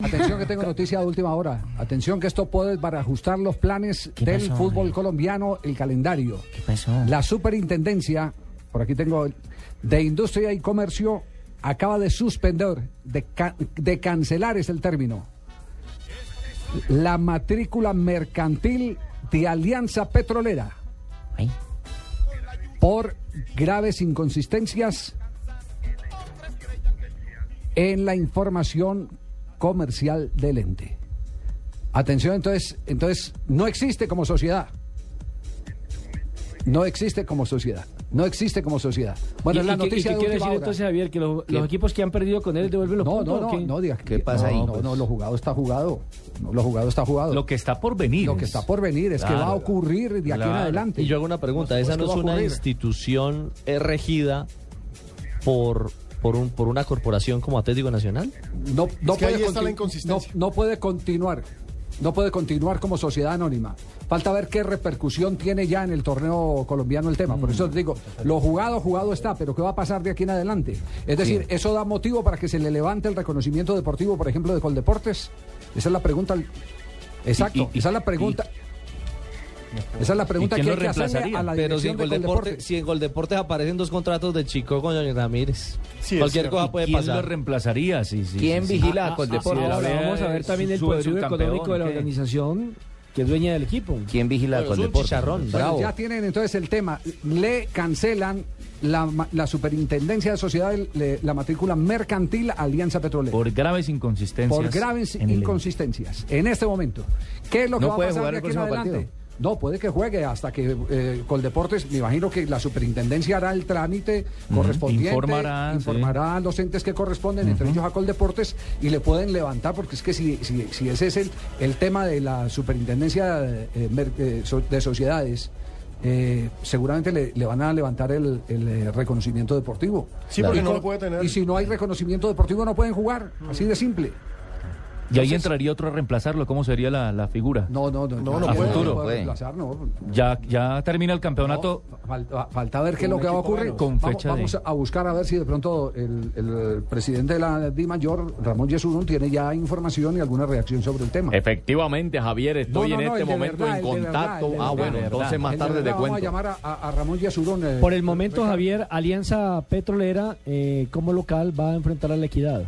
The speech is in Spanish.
Atención que tengo noticia de última hora. Atención que esto puede para ajustar los planes ¿Qué del pasó, fútbol colombiano, el calendario. ¿Qué pasó? La superintendencia, por aquí tengo, de Industria y Comercio, acaba de suspender, de, ca- de cancelar es el término, la matrícula mercantil de Alianza Petrolera Ay, por graves inconsistencias en la información comercial del ente. Atención, entonces, entonces no existe como sociedad. No existe como sociedad. No existe como sociedad. Bueno, ¿Y- es la y qué- y noticia qué de quiere decir hora. entonces, Javier? ¿Que los, los equipos que han perdido con él devuelven los No, puntos? no, no, no diga. ¿Qué pasa no, ahí, No, pues? no, lo jugado está jugado. No, lo jugado está jugado. Lo que está por venir. Lo que está por venir es que va a ocurrir de aquí en adelante. Y yo hago una pregunta, Pues, ¿esa ¿qué no es una institución regida por, por, un, por una corporación como Atlético Nacional? No, no, que ahí puede está la conti- inconsistencia. no- no puede continuar. No puede continuar como sociedad anónima. Falta ver qué repercusión tiene ya en el torneo colombiano el tema. Por eso te digo, lo jugado, jugado está, pero ¿qué va a pasar de aquí en adelante? Es decir, ¿eso da motivo para que se le levante el reconocimiento deportivo, por ejemplo, de Coldeportes? Esa es la pregunta. Exacto, Y- y- esa es la pregunta. Esa es la pregunta quién que lo hay que hacerle reemplazaría? a la Pero si en, de Coldeporte, Coldeportes. si en Coldeportes aparecen dos contratos de Chico con Johnny Ramírez, Sí, cualquier cosa puede ¿Quién pasar. lo reemplazaría? Sí, sí, ¿Quién vigila Ah, a ah, Coldeportes? ah, ahora vamos a ver también el poderío económico de la organización que es dueña del equipo. ¿Quién vigila a Bueno, Coldeportes? chicharrón, Bueno, ya tienen entonces el tema. Le cancelan la, superintendencia de sociedades, le- la matrícula mercantil Alianza Petrolera. Por graves inconsistencias. por graves en el- inconsistencias en este momento. ¿Qué es lo que ¿No va a puede pasar de aquí en adelante? partido? No, puede que juegue hasta que eh, Coldeportes, me imagino que la superintendencia hará el trámite correspondiente, Informará, informará a los entes que corresponden, entre ellos a Coldeportes, y le pueden levantar, porque es que si, si, si ese es el, el tema de la superintendencia eh, eh, de sociedades, eh, seguramente le, le van a levantar el, el, eh, reconocimiento deportivo. Sí, porque Y no lo puede tener. Y si no hay reconocimiento deportivo, no pueden jugar, así de simple. Y ahí entraría otro a reemplazarlo. ¿Cómo sería la, la figura? No, no, no. No, no ya puede. puede Puede. reemplazar, no. Ya, ya termina el campeonato. No, falta, falta ver qué es lo que va a ocurrir. Con vamos fecha de- vamos a buscar a ver si de pronto el, el presidente de la Di Mayor, Ramón Yesurún, tiene ya información y alguna reacción sobre el tema. Efectivamente, Javier, estoy No, no, en no, este momento verdad, en verdad, contacto. de ah, verdad. bueno, entonces más tarde te verdad, Vamos a cuento. llamar a, a- a Ramón Yesurún. eh, Por el momento. Javier, Alianza Petrolera, eh, como local, va a enfrentar a la Equidad.